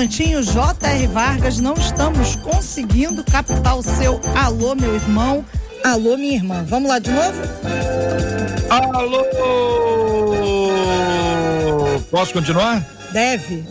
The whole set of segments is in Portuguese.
Instantinho, J.R. Vargas, não estamos conseguindo captar o seu alô, meu irmão. Alô, minha irmã. Vamos lá de novo? Alô! Posso continuar? Deve.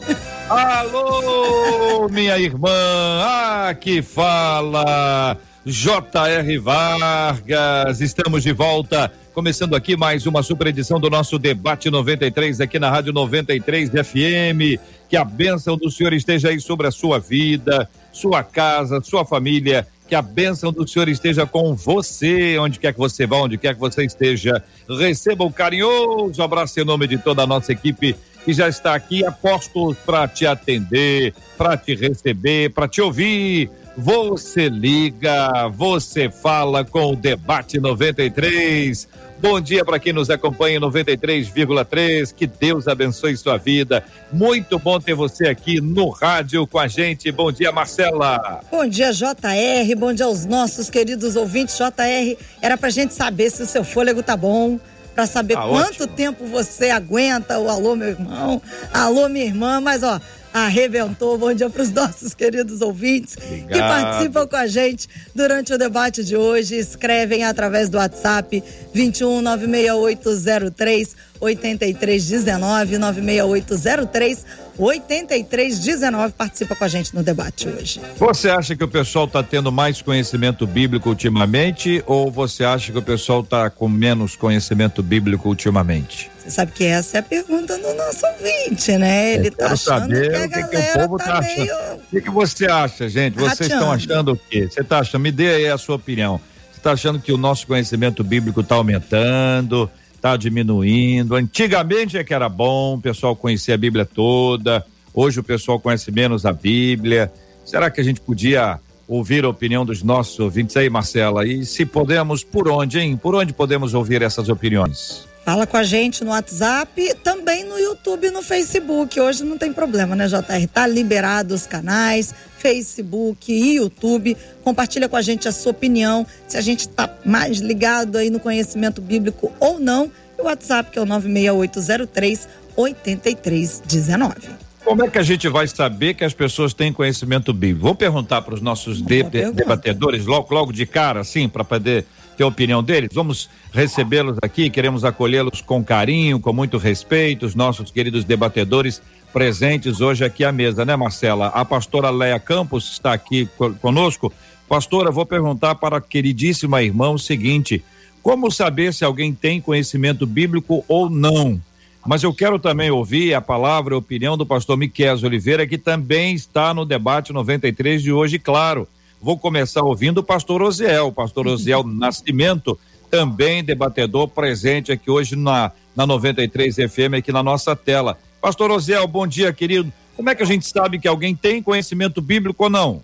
Alô, minha irmã, ah, que fala J.R. Vargas, estamos de volta, começando aqui mais uma super edição do nosso Debate 93, aqui na Rádio 93 FM. Que a bênção do Senhor esteja aí sobre a sua vida, sua casa, sua família. Que a bênção do Senhor esteja com você, onde quer que você vá, onde quer que você esteja. Receba um carinhoso abraço em nome de toda a nossa equipe que já está aqui a postos para te atender, para te receber, para te ouvir você liga, você fala com o Debate 93. Bom dia para quem nos acompanha em 93,3. Que Deus abençoe sua vida. Muito bom ter você aqui no rádio com a gente. Bom dia, Marcela. Bom dia, JR. Bom dia aos nossos queridos ouvintes. JR, era pra gente saber se o seu fôlego tá bom para saber ah, quanto ótimo. tempo você aguenta o alô, meu irmão, alô, minha irmã, mas ó, arrebentou. Bom dia para os nossos queridos ouvintes Obrigado. que participam com a gente durante o debate de hoje. Escrevem através do WhatsApp 21 96803 8319 96803 8319 participa com a gente no debate hoje. Você acha que o pessoal está tendo mais conhecimento bíblico ultimamente ou você acha que o pessoal está com menos conhecimento bíblico ultimamente? Você sabe que essa é a pergunta do nosso ouvinte, né? Ele está achando saber que a o que, que o povo tá, tá meio... achando. O que, que você acha, gente? Vocês estão achando o quê? Você está achando? Me dê aí a sua opinião. Você está achando que o nosso conhecimento bíblico está aumentando? está diminuindo. Antigamente é que era bom, o pessoal conhecia a Bíblia toda. Hoje o pessoal conhece menos a Bíblia. Será que a gente podia ouvir a opinião dos nossos ouvintes aí, Marcela? E se podemos, por onde, hein? Por onde podemos ouvir essas opiniões? Fala com a gente no WhatsApp, também no YouTube e no Facebook. Hoje não tem problema, né, JR? Tá liberado os canais, Facebook e YouTube. Compartilha com a gente a sua opinião, se a gente está mais ligado aí no conhecimento bíblico ou não. E o WhatsApp que é o 96803 8319. Como é que a gente vai saber que as pessoas têm conhecimento bíblico? Vou perguntar para os nossos de, debatedores logo, logo de cara, assim, para poder ter a opinião deles. Vamos recebê-los aqui, queremos acolhê-los com carinho, com muito respeito, os nossos queridos debatedores presentes hoje aqui à mesa, né, Marcela? A pastora Leia Campos está aqui conosco. Pastora, vou perguntar para a queridíssima irmã o seguinte: como saber se alguém tem conhecimento bíblico ou não? Mas eu quero também ouvir a palavra a opinião do pastor Miquel Oliveira, que também está no debate 93 de hoje, claro. Vou começar ouvindo o pastor Osiel, o pastor Osiel Nascimento, também debatedor presente aqui hoje na, na 93 FM, aqui na nossa tela. Pastor Osiel, bom dia, querido. Como é que a gente sabe que alguém tem conhecimento bíblico ou não?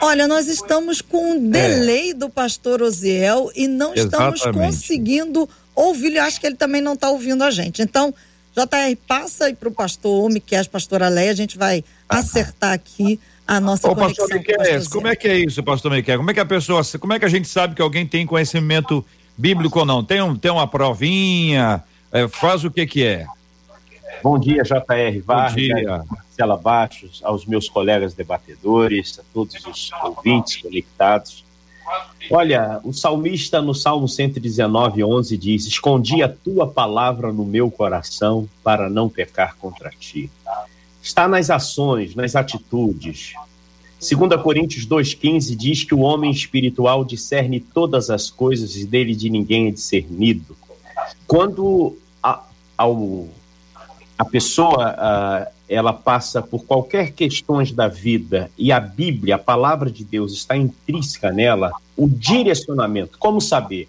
Olha, nós estamos com um delay é. do pastor Osiel e não Exatamente. estamos conseguindo ouvir. Eu acho que ele também não está ouvindo a gente. Então, JR, passa aí para o pastor Homem, que é a pastora Leia, a gente vai ah. acertar aqui a nossa Ô, conexão. Pastor Miquel, como é que é isso, pastor Miquel? Como é que a pessoa, como é que a gente sabe que alguém tem conhecimento bíblico ou não? Tem, um, tem uma provinha? É, faz o que que é? Bom dia, JR Vargas, Bom dia. Marcela Baixos, aos meus colegas debatedores, a todos os ouvintes conectados. Olha, o salmista no Salmo 119, 11 diz: Escondi a tua palavra no meu coração para não pecar contra ti. Está nas ações, nas atitudes. 2 Coríntios 2,15 diz que o homem espiritual discerne todas as coisas e dele de ninguém é discernido. Quando a, ao, a pessoa uh, ela passa por qualquer questões da vida e a Bíblia, a palavra de Deus está intrínseca nela, o direcionamento, como saber?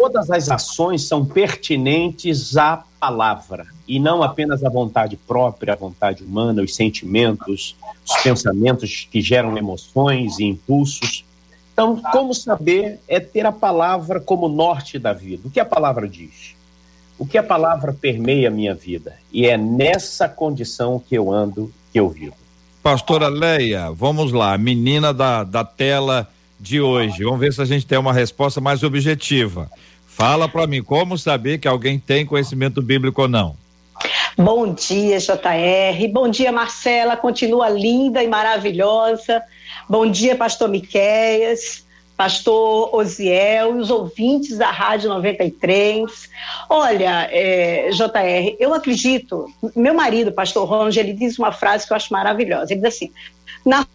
todas as ações são pertinentes à palavra e não apenas à vontade própria, à vontade humana, os sentimentos, os pensamentos que geram emoções e impulsos. Então, como saber é ter a palavra como norte da vida. O que a palavra diz? O que a palavra permeia a minha vida? E é nessa condição que eu ando, que eu vivo. Pastora Leia, vamos lá, menina da, da tela de hoje. Vamos ver se a gente tem uma resposta mais objetiva. Fala para mim, como saber que alguém tem conhecimento bíblico ou não? Bom dia, JR. Bom dia, Marcela. Continua linda e maravilhosa. Bom dia, Pastor Miqueias, Pastor Osiel e os ouvintes da Rádio 93. Olha, é, JR, eu acredito. Meu marido, Pastor Ronald, ele diz uma frase que eu acho maravilhosa. Ele diz assim: na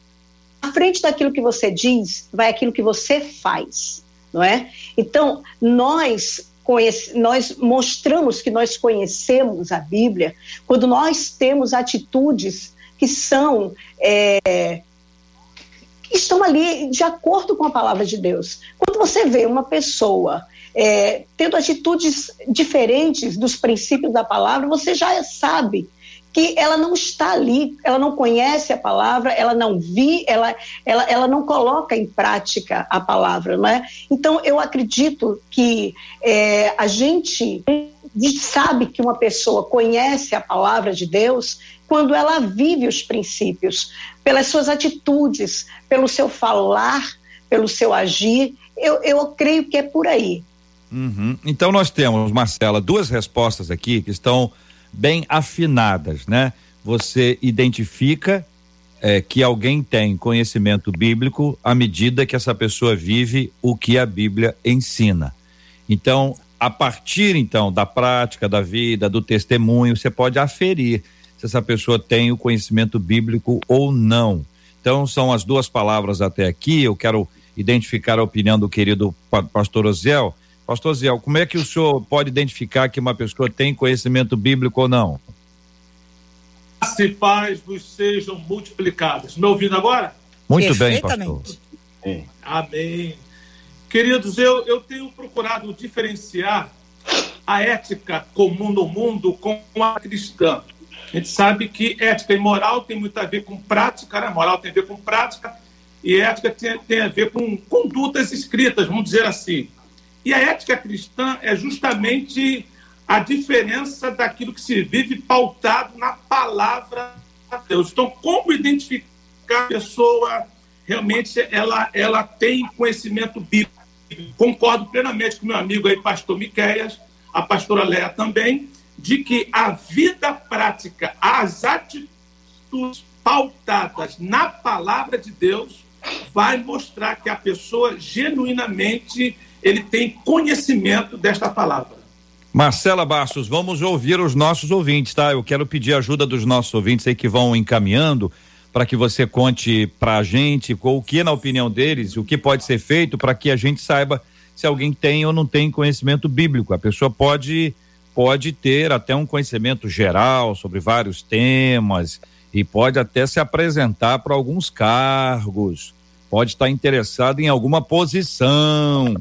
frente daquilo que você diz, vai aquilo que você faz, não é? Então, nós Conhece, nós mostramos que nós conhecemos a Bíblia quando nós temos atitudes que são é, estão ali de acordo com a palavra de Deus. Quando você vê uma pessoa é, tendo atitudes diferentes dos princípios da palavra, você já sabe que ela não está ali, ela não conhece a palavra, ela não vi, ela, ela, ela não coloca em prática a palavra, não é? Então, eu acredito que é, a gente sabe que uma pessoa conhece a palavra de Deus quando ela vive os princípios, pelas suas atitudes, pelo seu falar, pelo seu agir. Eu, eu creio que é por aí. Uhum. Então, nós temos, Marcela, duas respostas aqui que estão bem afinadas, né? Você identifica é, que alguém tem conhecimento bíblico à medida que essa pessoa vive o que a Bíblia ensina. Então, a partir então da prática da vida, do testemunho, você pode aferir se essa pessoa tem o conhecimento bíblico ou não. Então, são as duas palavras até aqui. Eu quero identificar a opinião do querido pastor Oziel Pastor Zé, como é que o senhor pode identificar que uma pessoa tem conhecimento bíblico ou não? Graça e paz vos sejam multiplicadas. Me ouvindo agora? Muito bem, pastor. Amém. Queridos, eu, eu tenho procurado diferenciar a ética comum no mundo com a cristã. A gente sabe que ética e moral tem muito a ver com prática, né? Moral tem a ver com prática e ética tem, tem a ver com condutas escritas, vamos dizer assim. E a ética cristã é justamente a diferença daquilo que se vive pautado na palavra de Deus. Então, como identificar a pessoa realmente ela, ela tem conhecimento bíblico? Concordo plenamente com meu amigo aí, pastor Miqueias, a pastora Léa também, de que a vida prática, as atitudes pautadas na palavra de Deus, vai mostrar que a pessoa genuinamente ele tem conhecimento desta palavra. Marcela Bastos, vamos ouvir os nossos ouvintes, tá? Eu quero pedir ajuda dos nossos ouvintes aí que vão encaminhando para que você conte para a gente o que, na opinião deles, o que pode ser feito para que a gente saiba se alguém tem ou não tem conhecimento bíblico. A pessoa pode pode ter até um conhecimento geral sobre vários temas e pode até se apresentar para alguns cargos, pode estar interessado em alguma posição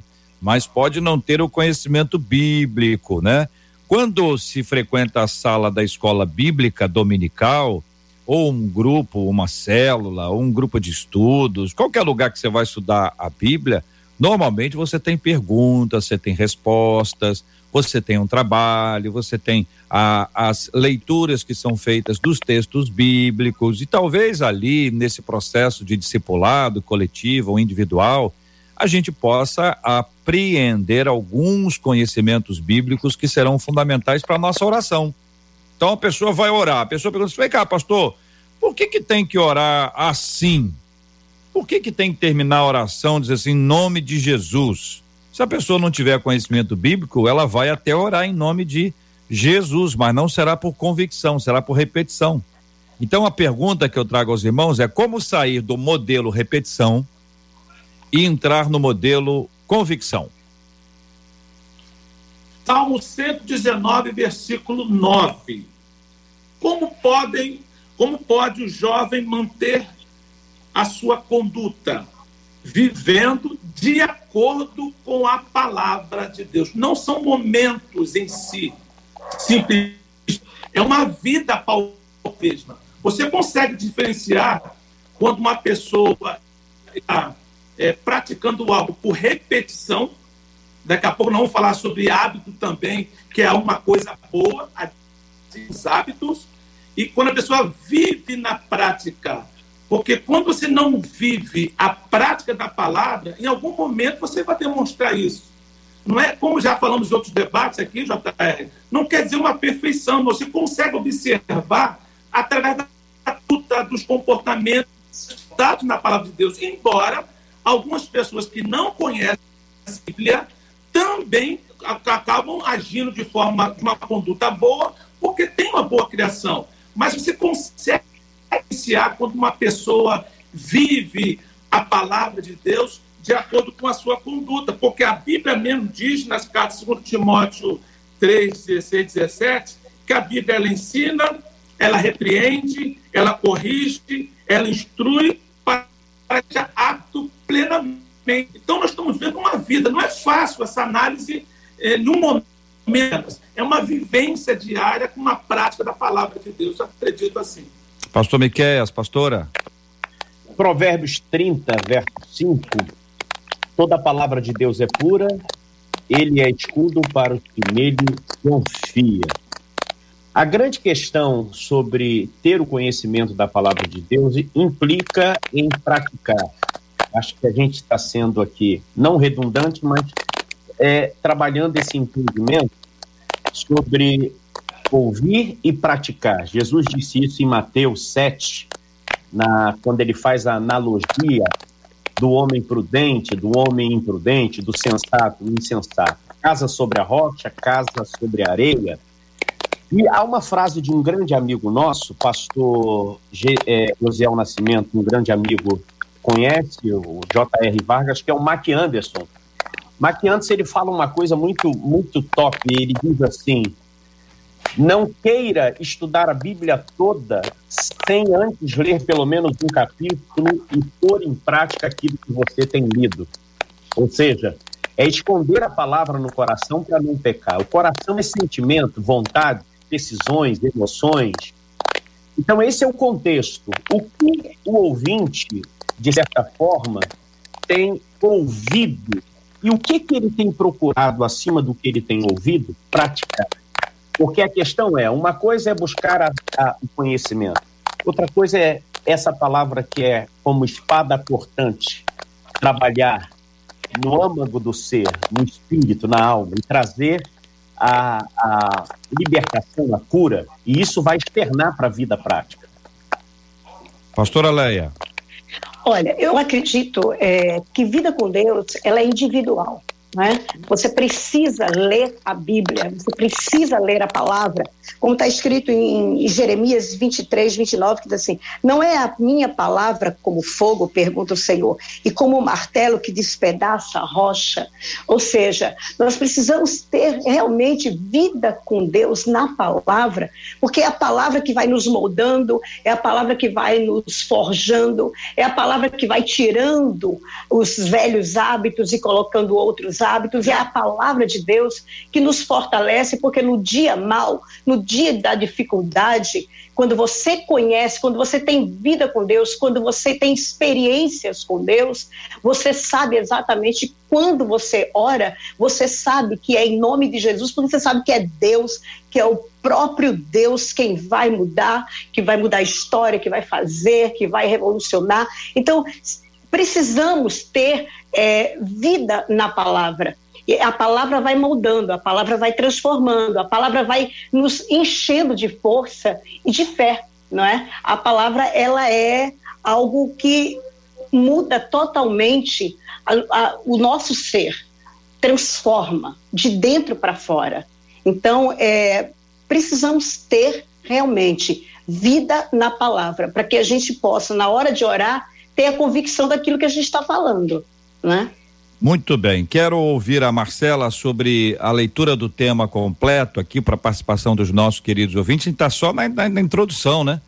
mas pode não ter o conhecimento bíblico, né? Quando se frequenta a sala da escola bíblica dominical, ou um grupo, uma célula, ou um grupo de estudos, qualquer lugar que você vai estudar a Bíblia, normalmente você tem perguntas, você tem respostas, você tem um trabalho, você tem a, as leituras que são feitas dos textos bíblicos, e talvez ali, nesse processo de discipulado coletivo ou individual, a gente possa apreender alguns conhecimentos bíblicos que serão fundamentais para a nossa oração. Então a pessoa vai orar, a pessoa pergunta: vem cá, pastor, por que, que tem que orar assim? Por que, que tem que terminar a oração dizer assim, em nome de Jesus? Se a pessoa não tiver conhecimento bíblico, ela vai até orar em nome de Jesus, mas não será por convicção, será por repetição. Então a pergunta que eu trago aos irmãos é como sair do modelo repetição e entrar no modelo convicção. Salmo 119, versículo 9. Como podem, como pode o jovem manter a sua conduta? Vivendo de acordo com a palavra de Deus. Não são momentos em si, simples. É uma vida paupesma. Você consegue diferenciar quando uma pessoa está é, praticando algo por repetição. Daqui a pouco não vamos falar sobre hábito também, que é uma coisa boa, os hábitos. E quando a pessoa vive na prática porque quando você não vive a prática da palavra, em algum momento você vai demonstrar isso. Não é como já falamos em outros debates aqui, JR, não quer dizer uma perfeição, você consegue observar através da, dos comportamentos dados na palavra de Deus, embora algumas pessoas que não conhecem a Bíblia também acabam agindo de forma de uma conduta boa, porque tem uma boa criação. Mas você consegue iniciar quando uma pessoa vive a palavra de Deus de acordo com a sua conduta, porque a Bíblia mesmo diz nas cartas de Timóteo 3, 16, 17, que a Bíblia ela ensina, ela repreende, ela corrige, ela instrui para ser apto plenamente. Então, nós estamos vendo uma vida, não é fácil essa análise eh, num momento, é uma vivência diária com uma prática da palavra de Deus, eu acredito assim. Pastor Miqueias, pastora. Provérbios 30, verso 5. Toda palavra de Deus é pura, ele é escudo para os que nele confia. A grande questão sobre ter o conhecimento da palavra de Deus implica em praticar. Acho que a gente está sendo aqui não redundante, mas é, trabalhando esse entendimento sobre ouvir e praticar. Jesus disse isso em Mateus 7, na, quando ele faz a analogia do homem prudente, do homem imprudente, do sensato, do insensato. Casa sobre a rocha, casa sobre a areia. E há uma frase de um grande amigo nosso, pastor é, José Nascimento, um grande amigo, conhece, o J.R. Vargas, que é o Mac Anderson. Mac Anderson, ele fala uma coisa muito, muito top, ele diz assim, não queira estudar a Bíblia toda sem antes ler pelo menos um capítulo e pôr em prática aquilo que você tem lido. Ou seja, é esconder a palavra no coração para não pecar. O coração é sentimento, vontade, decisões, emoções. Então, esse é o contexto. O que o ouvinte, de certa forma, tem ouvido e o que, que ele tem procurado acima do que ele tem ouvido praticar. Porque a questão é, uma coisa é buscar a, a, o conhecimento, outra coisa é essa palavra que é como espada cortante, trabalhar no âmago do ser, no espírito, na alma, e trazer a, a libertação, a cura, e isso vai externar para a vida prática. Pastora Leia. Olha, eu acredito é, que vida com Deus ela é individual. Né? Você precisa ler a Bíblia, você precisa ler a palavra, como está escrito em Jeremias 23, 29, que diz assim: Não é a minha palavra como fogo, pergunta o Senhor, e como um martelo que despedaça a rocha. Ou seja, nós precisamos ter realmente vida com Deus na palavra, porque é a palavra que vai nos moldando, é a palavra que vai nos forjando, é a palavra que vai tirando os velhos hábitos e colocando outros hábitos, e é a palavra de Deus que nos fortalece, porque no dia mal, no dia da dificuldade, quando você conhece, quando você tem vida com Deus, quando você tem experiências com Deus, você sabe exatamente quando você ora, você sabe que é em nome de Jesus, porque você sabe que é Deus, que é o próprio Deus quem vai mudar, que vai mudar a história, que vai fazer, que vai revolucionar. Então, precisamos ter é, vida na palavra. E a palavra vai moldando, a palavra vai transformando, a palavra vai nos enchendo de força e de fé, não é? A palavra ela é algo que muda totalmente a, a, o nosso ser, transforma de dentro para fora. Então, é, precisamos ter realmente vida na palavra, para que a gente possa, na hora de orar, ter a convicção daquilo que a gente está falando, né? Muito bem. Quero ouvir a Marcela sobre a leitura do tema completo aqui para participação dos nossos queridos ouvintes. Está só na, na, na, introdução, né?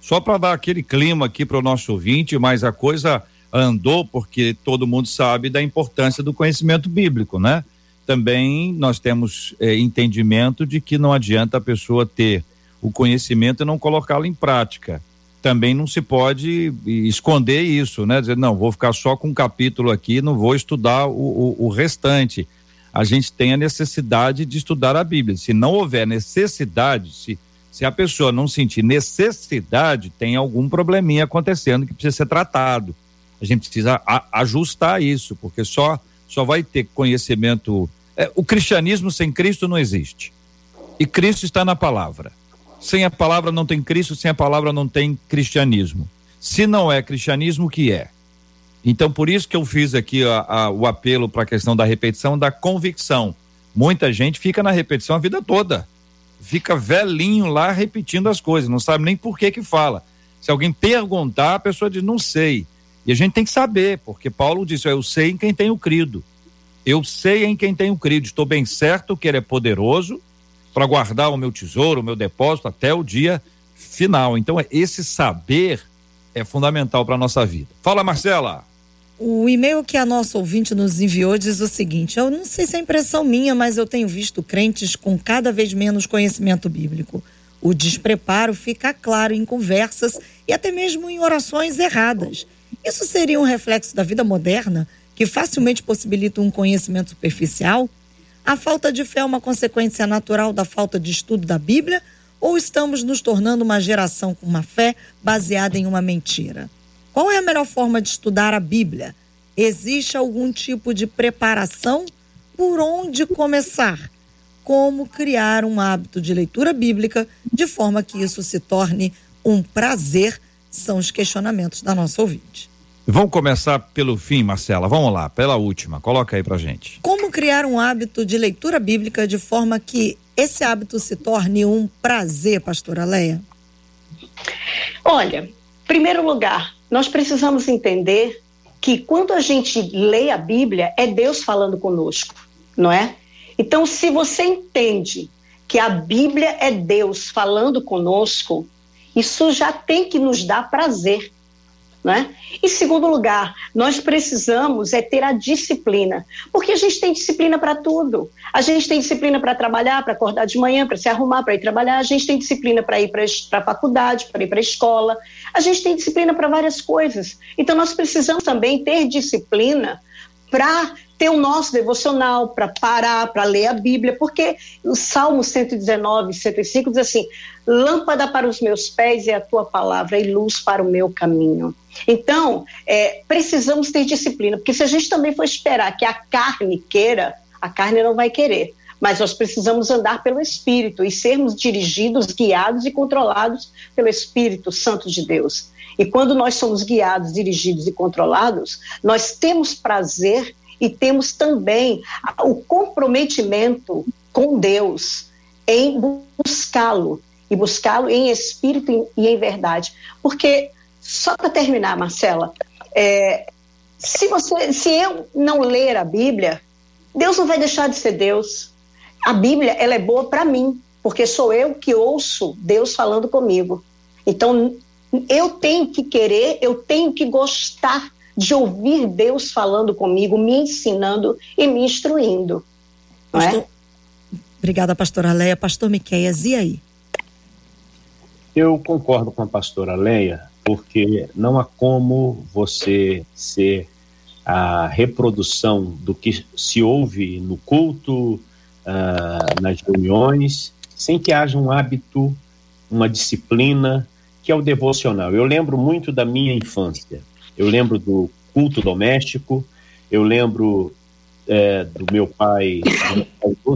Só para dar aquele clima aqui para o nosso ouvinte, mas a coisa andou, porque todo mundo sabe da importância do conhecimento bíblico, né? Também nós temos é, entendimento de que não adianta a pessoa ter o conhecimento e não colocá-lo em prática. Também não se pode esconder isso, né? Dizer, não, vou ficar só com um capítulo aqui, não vou estudar o, o, o restante. A gente tem a necessidade de estudar a Bíblia. Se não houver necessidade, se, se a pessoa não sentir necessidade, tem algum probleminha acontecendo que precisa ser tratado. A gente precisa a, ajustar isso, porque só, só vai ter conhecimento. É, o cristianismo sem Cristo não existe. E Cristo está na palavra. Sem a palavra não tem Cristo, sem a palavra não tem cristianismo. Se não é cristianismo, o que é? Então, por isso que eu fiz aqui a, a, o apelo para a questão da repetição, da convicção. Muita gente fica na repetição a vida toda. Fica velhinho lá repetindo as coisas, não sabe nem por que que fala. Se alguém perguntar, a pessoa diz, não sei. E a gente tem que saber, porque Paulo disse: Eu sei em quem tenho crido. Eu sei em quem tenho crido. Estou bem certo que Ele é poderoso para guardar o meu tesouro, o meu depósito até o dia final. Então, esse saber é fundamental para a nossa vida. Fala, Marcela. O e-mail que a nossa ouvinte nos enviou diz o seguinte: Eu não sei se é impressão minha, mas eu tenho visto crentes com cada vez menos conhecimento bíblico. O despreparo fica claro em conversas e até mesmo em orações erradas. Isso seria um reflexo da vida moderna, que facilmente possibilita um conhecimento superficial? A falta de fé é uma consequência natural da falta de estudo da Bíblia? Ou estamos nos tornando uma geração com uma fé baseada em uma mentira? Qual é a melhor forma de estudar a Bíblia? Existe algum tipo de preparação? Por onde começar? Como criar um hábito de leitura bíblica de forma que isso se torne um prazer? São os questionamentos da nossa ouvinte. Vamos começar pelo fim, Marcela. Vamos lá, pela última. Coloca aí pra gente. Como criar um hábito de leitura bíblica de forma que esse hábito se torne um prazer, pastora Leia? Olha, primeiro lugar, nós precisamos entender que quando a gente lê a Bíblia, é Deus falando conosco, não é? Então, se você entende que a Bíblia é Deus falando conosco, isso já tem que nos dar prazer. Né? Em segundo lugar, nós precisamos é ter a disciplina, porque a gente tem disciplina para tudo. A gente tem disciplina para trabalhar, para acordar de manhã, para se arrumar, para ir trabalhar. A gente tem disciplina para ir para a faculdade, para ir para a escola. A gente tem disciplina para várias coisas. Então, nós precisamos também ter disciplina para ter o nosso devocional, para parar, para ler a Bíblia, porque o Salmo 119, 105 diz assim: Lâmpada para os meus pés é a tua palavra e luz para o meu caminho. Então, é, precisamos ter disciplina, porque se a gente também for esperar que a carne queira, a carne não vai querer. Mas nós precisamos andar pelo Espírito e sermos dirigidos, guiados e controlados pelo Espírito Santo de Deus. E quando nós somos guiados, dirigidos e controlados, nós temos prazer e temos também o comprometimento com Deus em buscá-lo e buscá-lo em espírito e em verdade. Porque só para terminar, Marcela, é, se você, se eu não ler a Bíblia, Deus não vai deixar de ser Deus. A Bíblia ela é boa para mim, porque sou eu que ouço Deus falando comigo. Então eu tenho que querer, eu tenho que gostar de ouvir Deus falando comigo, me ensinando e me instruindo. Pastor, é? Obrigada, pastora Leia. Pastor Miqueias, e aí? Eu concordo com a pastora Leia, porque não há como você ser a reprodução do que se ouve no culto, uh, nas reuniões, sem que haja um hábito, uma disciplina, que é o devocional. Eu lembro muito da minha infância. Eu lembro do culto doméstico, eu lembro é, do meu pai,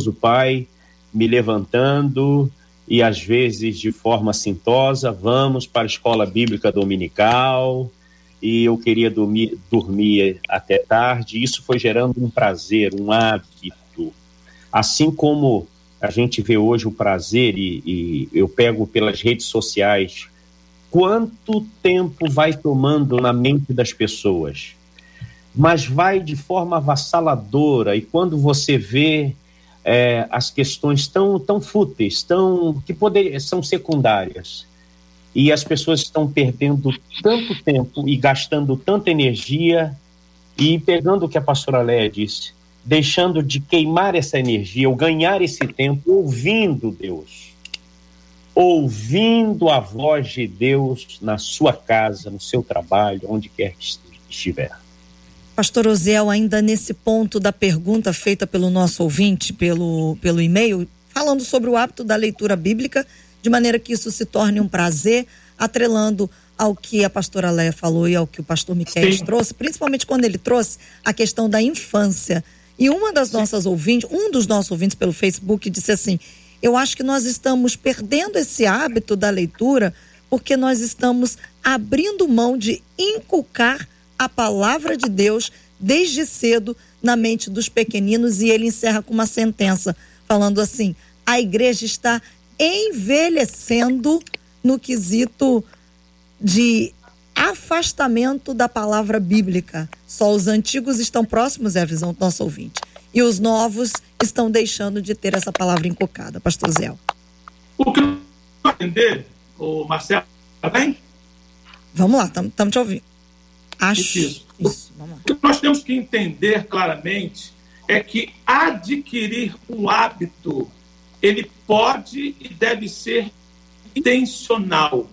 do pai, me levantando e às vezes de forma assintosa, vamos para a escola bíblica dominical, e eu queria dormir, dormir até tarde. Isso foi gerando um prazer, um hábito. Assim como a gente vê hoje o prazer, e, e eu pego pelas redes sociais quanto tempo vai tomando na mente das pessoas, mas vai de forma avassaladora, e quando você vê é, as questões tão, tão fúteis, tão, que poder, são secundárias, e as pessoas estão perdendo tanto tempo e gastando tanta energia e pegando o que a pastora Léa disse, deixando de queimar essa energia ou ganhar esse tempo ouvindo Deus. Ouvindo a voz de Deus na sua casa, no seu trabalho, onde quer que estiver. Pastor Oziel, ainda nesse ponto da pergunta feita pelo nosso ouvinte pelo, pelo e-mail, falando sobre o hábito da leitura bíblica, de maneira que isso se torne um prazer, atrelando ao que a pastora Leia falou e ao que o pastor Miquel trouxe, principalmente quando ele trouxe a questão da infância. E uma das Sim. nossas ouvintes, um dos nossos ouvintes pelo Facebook disse assim: "Eu acho que nós estamos perdendo esse hábito da leitura porque nós estamos abrindo mão de inculcar a palavra de Deus desde cedo na mente dos pequeninos e ele encerra com uma sentença falando assim: a igreja está envelhecendo no quesito de afastamento da palavra bíblica. Só os antigos estão próximos, é a visão do nosso ouvinte. E os novos estão deixando de ter essa palavra encocada, pastor Zé. O que eu entender, o Marcelo, tá bem? Vamos lá, estamos te ouvindo. Acho. Isso. Isso. O que nós temos que entender claramente é que adquirir um hábito, ele pode e deve ser intencional.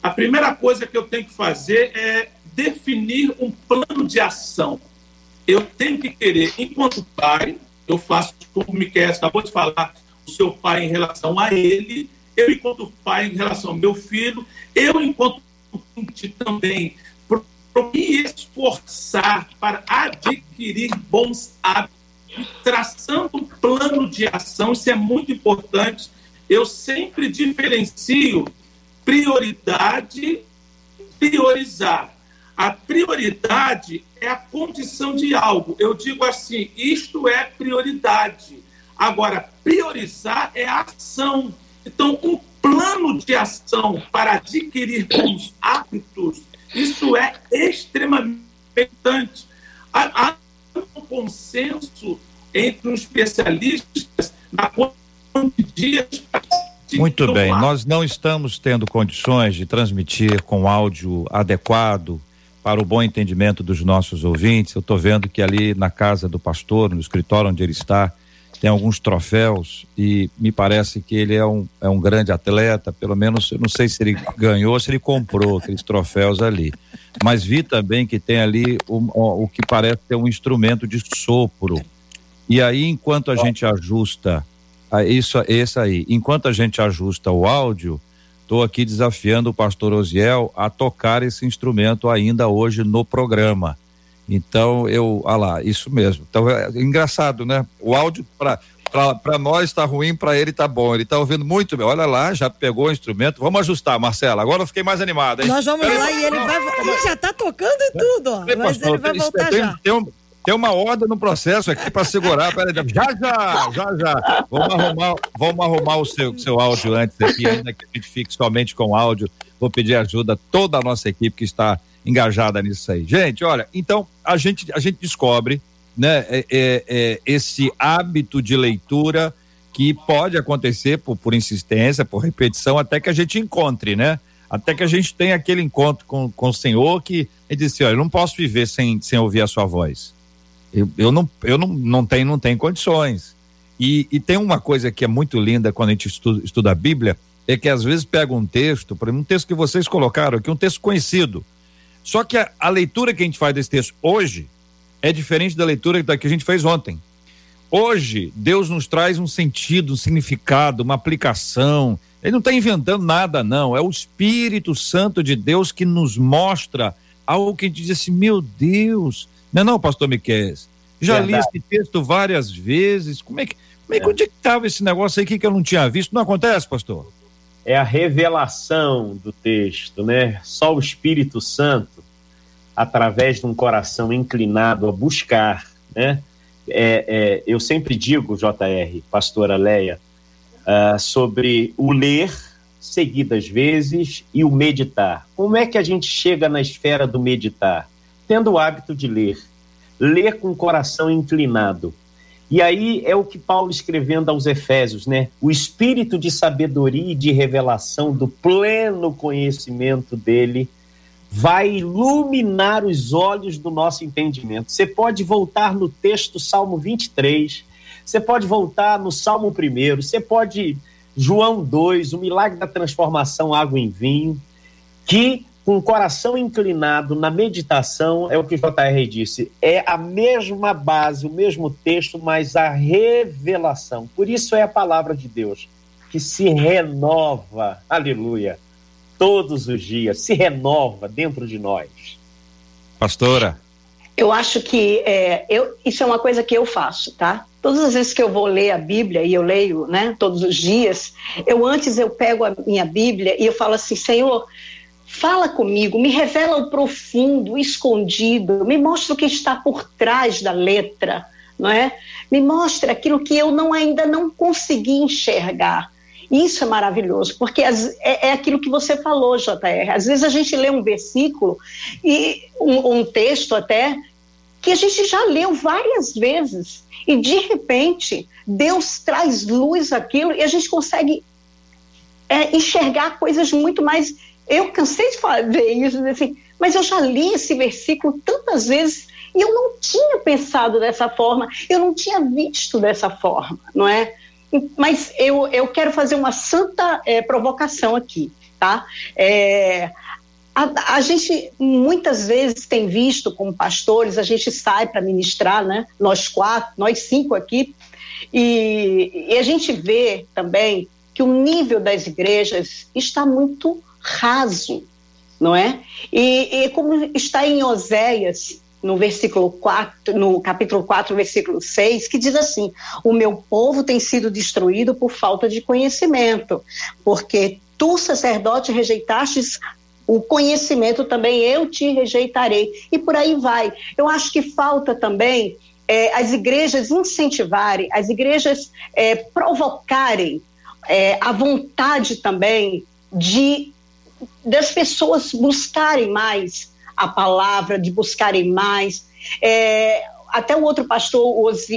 A primeira coisa que eu tenho que fazer é definir um plano de ação. Eu tenho que querer, enquanto pai, eu faço como o Miquel acabou de falar, o seu pai em relação a ele, eu enquanto pai em relação ao meu filho, eu enquanto também me esforçar para adquirir bons hábitos, traçando um plano de ação, isso é muito importante. Eu sempre diferencio prioridade priorizar. A prioridade é a condição de algo. Eu digo assim: isto é prioridade. Agora, priorizar é a ação. Então, um plano de ação para adquirir bons hábitos isso é extremamente importante. Há, há um consenso entre os especialistas na quantidade de dias muito bem, nós não estamos tendo condições de transmitir com áudio adequado para o bom entendimento dos nossos ouvintes. Eu estou vendo que ali na casa do pastor, no escritório onde ele está, tem alguns troféus e me parece que ele é um, é um grande atleta, pelo menos eu não sei se ele ganhou ou se ele comprou aqueles troféus ali. Mas vi também que tem ali o, o, o que parece ser um instrumento de sopro. E aí, enquanto a gente ajusta a isso, esse aí, enquanto a gente ajusta o áudio, estou aqui desafiando o pastor Osiel a tocar esse instrumento ainda hoje no programa. Então, eu, ah lá, isso mesmo. Então, é engraçado, né? O áudio para nós está ruim, para ele está bom. Ele está ouvindo muito bem. Olha lá, já pegou o instrumento. Vamos ajustar, Marcela. Agora eu fiquei mais animado, hein? Nós vamos lá e ele vai. Ele já está tocando e tudo, ó. Mas ele vai voltar tem, já. Tem, um, tem uma ordem no processo aqui para segurar. Pera aí, já, já, já, já. Vamos arrumar, vamos arrumar o seu, seu áudio antes aqui, ainda que a gente fique somente com áudio. Vou pedir ajuda toda a nossa equipe que está engajada nisso aí. Gente, olha, então a gente, a gente descobre né, é, é, é, esse hábito de leitura que pode acontecer por, por insistência, por repetição, até que a gente encontre, né? Até que a gente tenha aquele encontro com, com o Senhor que ele disse, olha, eu não posso viver sem, sem ouvir a sua voz. Eu, eu, não, eu não, não, tenho, não tenho condições. E, e tem uma coisa que é muito linda quando a gente estuda, estuda a Bíblia, é que às vezes pega um texto, por exemplo, um texto que vocês colocaram aqui, um texto conhecido, só que a, a leitura que a gente faz desse texto hoje é diferente da leitura da que a gente fez ontem. Hoje, Deus nos traz um sentido, um significado, uma aplicação. Ele não está inventando nada, não. É o Espírito Santo de Deus que nos mostra algo que a gente diz assim: meu Deus, não é, não, pastor Miquel? Já Verdade. li esse texto várias vezes. Como é que, como é, que onde é que estava esse negócio aí que eu não tinha visto? Não acontece, pastor? é a revelação do texto, né? Só o Espírito Santo, através de um coração inclinado a buscar, né? É, é, eu sempre digo, JR, pastora Leia, uh, sobre o ler seguidas vezes e o meditar. Como é que a gente chega na esfera do meditar? Tendo o hábito de ler. Ler com o coração inclinado. E aí é o que Paulo escrevendo aos Efésios, né? O espírito de sabedoria e de revelação do pleno conhecimento dele vai iluminar os olhos do nosso entendimento. Você pode voltar no texto Salmo 23, você pode voltar no Salmo 1, você pode João 2, o milagre da transformação água em vinho, que com o coração inclinado na meditação, é o que o JR disse, é a mesma base, o mesmo texto, mas a revelação. Por isso é a palavra de Deus que se renova, aleluia, todos os dias, se renova dentro de nós. Pastora. Eu acho que é, eu, isso é uma coisa que eu faço, tá? Todas as vezes que eu vou ler a Bíblia, e eu leio, né, todos os dias, eu antes eu pego a minha Bíblia e eu falo assim, Senhor, Fala comigo, me revela o profundo, o escondido, me mostra o que está por trás da letra, não é? Me mostra aquilo que eu não ainda não consegui enxergar. Isso é maravilhoso, porque é, é, aquilo que você falou, JR. Às vezes a gente lê um versículo e um, um texto até que a gente já leu várias vezes e de repente Deus traz luz àquilo e a gente consegue é, enxergar coisas muito mais eu cansei de ver isso, assim, mas eu já li esse versículo tantas vezes e eu não tinha pensado dessa forma, eu não tinha visto dessa forma, não é? Mas eu, eu quero fazer uma santa é, provocação aqui, tá? É, a, a, gente muitas vezes tem visto como pastores, a gente sai para ministrar, né? Nós quatro, nós cinco aqui, e, e a gente vê também que o nível das igrejas está muito raso, não é? E, e como está em Oséias, no versículo 4, no capítulo 4, versículo 6, que diz assim: O meu povo tem sido destruído por falta de conhecimento, porque tu, sacerdote, rejeitastes o conhecimento, também eu te rejeitarei. E por aí vai. Eu acho que falta também é, as igrejas incentivarem, as igrejas é, provocarem é, a vontade também de das pessoas buscarem mais a palavra, de buscarem mais. É, até o outro pastor,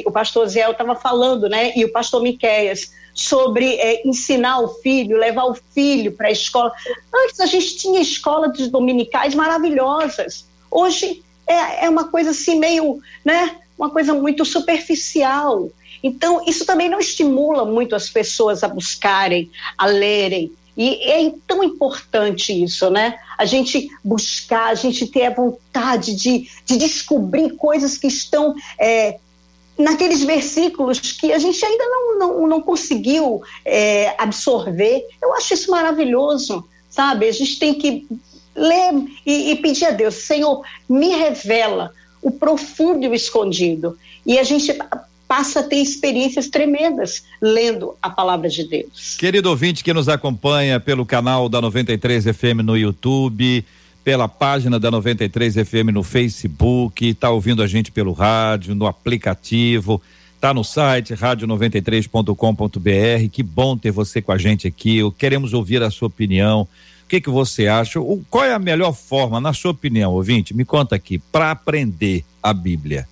o pastor Zé, estava falando, né? E o pastor Miqueias, sobre é, ensinar o filho, levar o filho para a escola. Antes a gente tinha escolas dominicais maravilhosas. Hoje é, é uma coisa assim meio, né? Uma coisa muito superficial. Então, isso também não estimula muito as pessoas a buscarem, a lerem, e é tão importante isso, né? A gente buscar, a gente ter a vontade de, de descobrir coisas que estão é, naqueles versículos que a gente ainda não, não, não conseguiu é, absorver. Eu acho isso maravilhoso, sabe? A gente tem que ler e, e pedir a Deus, Senhor, me revela o profundo e o escondido. E a gente passa a ter experiências tremendas lendo a palavra de Deus. Querido ouvinte que nos acompanha pelo canal da 93 FM no YouTube, pela página da 93 FM no Facebook, está ouvindo a gente pelo rádio, no aplicativo, está no site rádio93.com.br. Que bom ter você com a gente aqui. Queremos ouvir a sua opinião. O que que você acha? Qual é a melhor forma, na sua opinião, ouvinte? Me conta aqui, para aprender a Bíblia.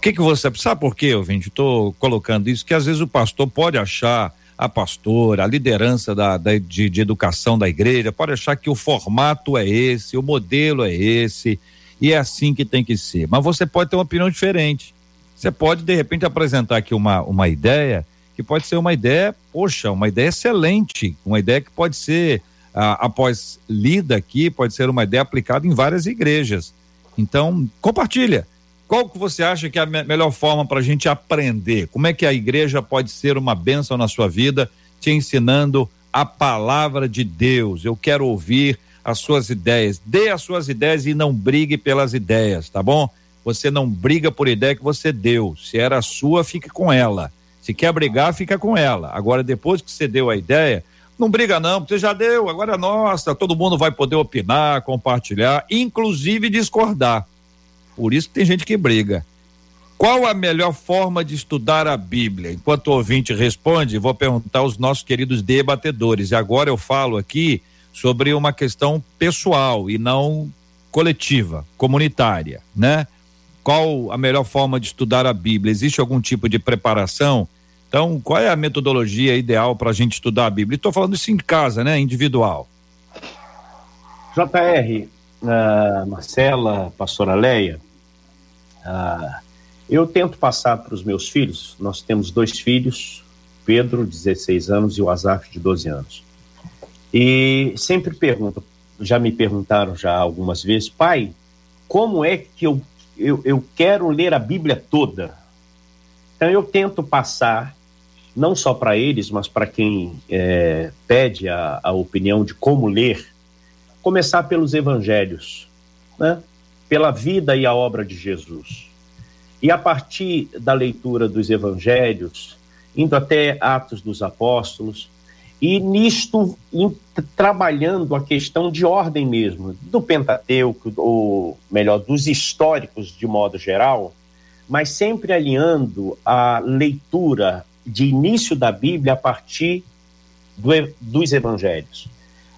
O que, que você. Sabe por quê, ouvinte? Estou colocando isso, que às vezes o pastor pode achar, a pastora, a liderança da, da de, de educação da igreja, pode achar que o formato é esse, o modelo é esse, e é assim que tem que ser. Mas você pode ter uma opinião diferente. Você pode, de repente, apresentar aqui uma, uma ideia que pode ser uma ideia, poxa, uma ideia excelente, uma ideia que pode ser, ah, após lida aqui, pode ser uma ideia aplicada em várias igrejas. Então, compartilha. Qual que você acha que é a me melhor forma para a gente aprender? Como é que a igreja pode ser uma bênção na sua vida, te ensinando a palavra de Deus? Eu quero ouvir as suas ideias. Dê as suas ideias e não brigue pelas ideias, tá bom? Você não briga por ideia que você deu. Se era sua, fique com ela. Se quer brigar, fica com ela. Agora, depois que você deu a ideia, não briga não, porque já deu, agora é nossa, todo mundo vai poder opinar, compartilhar, inclusive discordar. Por isso tem gente que briga. Qual a melhor forma de estudar a Bíblia? Enquanto o ouvinte responde, vou perguntar aos nossos queridos debatedores. E agora eu falo aqui sobre uma questão pessoal e não coletiva, comunitária, né? qual a melhor forma de estudar a Bíblia? Existe algum tipo de preparação? Então, qual é a metodologia ideal para a gente estudar a Bíblia? Estou falando isso em casa, né? Individual. JR, uh, Marcela, pastora Leia, uh, eu tento passar para os meus filhos, nós temos dois filhos, Pedro, 16 anos, e o Azaf, de 12 anos. E sempre pergunto, já me perguntaram já algumas vezes, pai, como é que eu, eu, eu quero ler a Bíblia toda? Então eu tento passar, não só para eles, mas para quem é, pede a, a opinião de como ler, começar pelos evangelhos, né? Pela vida e a obra de Jesus. E a partir da leitura dos evangelhos, indo até Atos dos Apóstolos, e nisto in, trabalhando a questão de ordem mesmo, do Pentateuco, ou melhor, dos históricos de modo geral, mas sempre alinhando a leitura de início da Bíblia a partir do, dos evangelhos,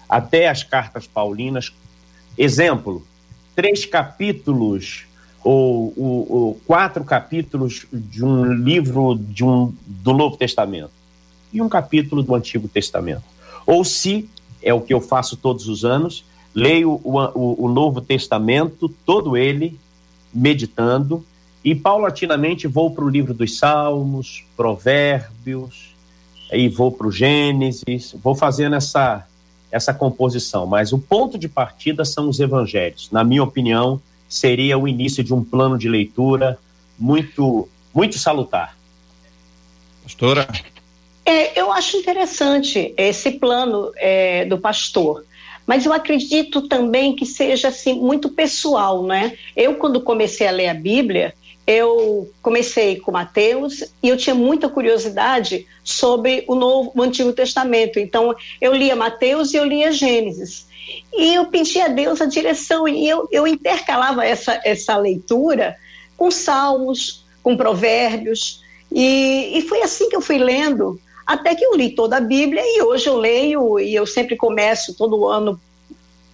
até as cartas paulinas. Exemplo, três capítulos ou, ou, ou, quatro capítulos de um livro de um, do Novo Testamento e um capítulo do Antigo Testamento. Ou se, é o que eu faço todos os anos, leio o, o, o Novo Testamento, todo ele, meditando, e paulatinamente vou para o livro dos Salmos, Provérbios, aí vou para o Gênesis, vou fazendo essa, essa composição. Mas o ponto de partida são os evangelhos. Na minha opinião, seria o início de um plano de leitura muito, muito salutar. Pastora? É, eu acho interessante esse plano é, do pastor, mas eu acredito também que seja assim muito pessoal, né? Eu quando comecei a ler a Bíblia, eu comecei com Mateus e eu tinha muita curiosidade sobre o Novo, o Antigo Testamento. Então eu lia Mateus e eu lia Gênesis. E eu pedi a Deus a direção, e eu, eu intercalava essa, essa leitura com salmos, com provérbios, e, e foi assim que eu fui lendo, até que eu li toda a Bíblia, e hoje eu leio, e eu sempre começo todo ano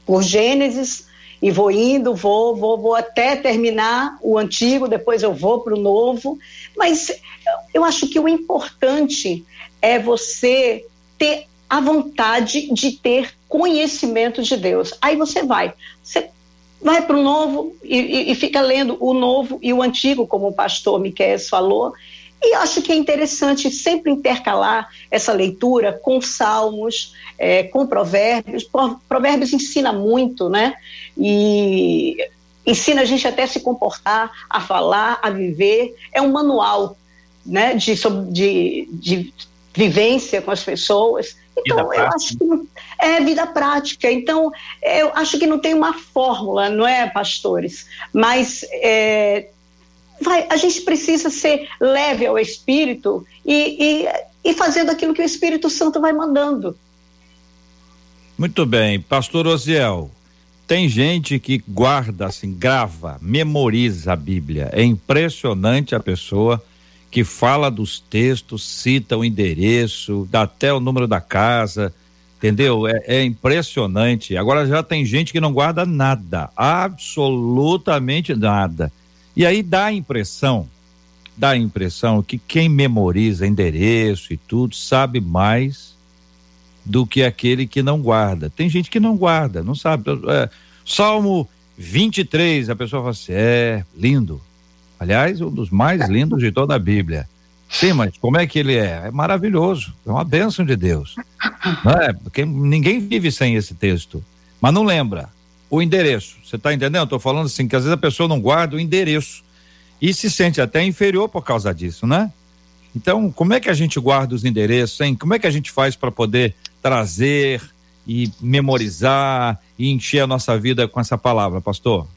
por Gênesis, e vou indo, vou, vou, vou até terminar o antigo, depois eu vou para o novo. Mas eu acho que o importante é você ter a vontade de ter conhecimento de Deus. Aí você vai, você vai para o novo e, e, fica lendo o novo e o antigo, como o pastor Miquel falou. E acho que é interessante sempre intercalar essa leitura com salmos, é, com provérbios. Provérbios ensina muito, né? E ensina a gente até a se comportar, a falar, a viver. É um manual né, de, de, de vivência com as pessoas. Então, eu acho que é vida prática. Então, eu acho que não tem uma fórmula, não é, pastores? Mas é, vai, a gente precisa ser leve ao Espírito e, e, e fazendo aquilo que o Espírito Santo vai mandando. Muito bem. Pastor Osiel, tem gente que guarda, assim, grava, memoriza a Bíblia. É impressionante a pessoa que fala dos textos, cita o endereço, dá até o número da casa, entendeu? É, é, impressionante. Agora já tem gente que não guarda nada, absolutamente nada. E aí dá a impressão, dá a impressão que quem memoriza endereço e tudo sabe mais do que aquele que não guarda. Tem gente que não guarda, não sabe. É, Salmo 23, a pessoa fala assim: é lindo Aliás, um dos mais lindos de toda a Bíblia. Sim, mas como é que ele é? É maravilhoso, é uma bênção de Deus. Não é? Porque ninguém vive sem esse texto. Mas não lembra o endereço. Você está entendendo? Estou falando assim, que às vezes a pessoa não guarda o endereço e se sente até inferior por causa disso, né? Então, como é que a gente guarda os endereços, hein? Como é que a gente faz para poder trazer e memorizar e encher a nossa vida com essa palavra, pastor?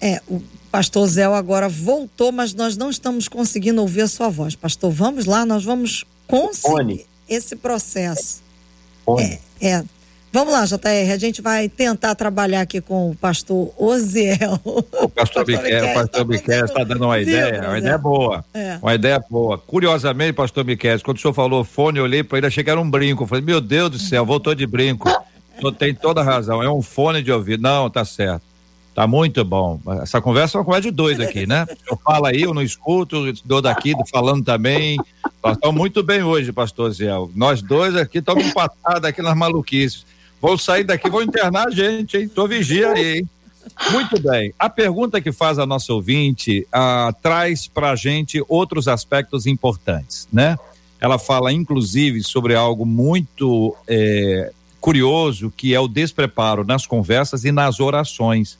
É, o pastor Zé agora voltou, mas nós não estamos conseguindo ouvir a sua voz. Pastor, vamos lá, nós vamos conseguir esse processo. É, é. Vamos lá, JR, a gente vai tentar trabalhar aqui com o pastor Oziel. O pastor Miquel, o pastor Miquel está dando uma ideia, uma ideia boa. É. Uma ideia boa. Curiosamente, pastor Miquel, quando o senhor falou fone, eu olhei para ele, achei que era um brinco. Eu falei, meu Deus do céu, voltou de brinco. O senhor tem toda a razão, é um fone de ouvido. Não, tá certo. Tá muito bom. Essa conversa é uma conversa de dois aqui, né? Eu falo aí, eu não escuto, dou daqui, falando também. Estão muito bem hoje, pastor Ziel. Nós dois aqui estamos empatados aqui nas maluquices. Vou sair daqui, vou internar a gente, hein? Tô vigia aí, hein? Muito bem. A pergunta que faz a nossa ouvinte ah, traz para a gente outros aspectos importantes, né? Ela fala, inclusive, sobre algo muito é, curioso, que é o despreparo nas conversas e nas orações.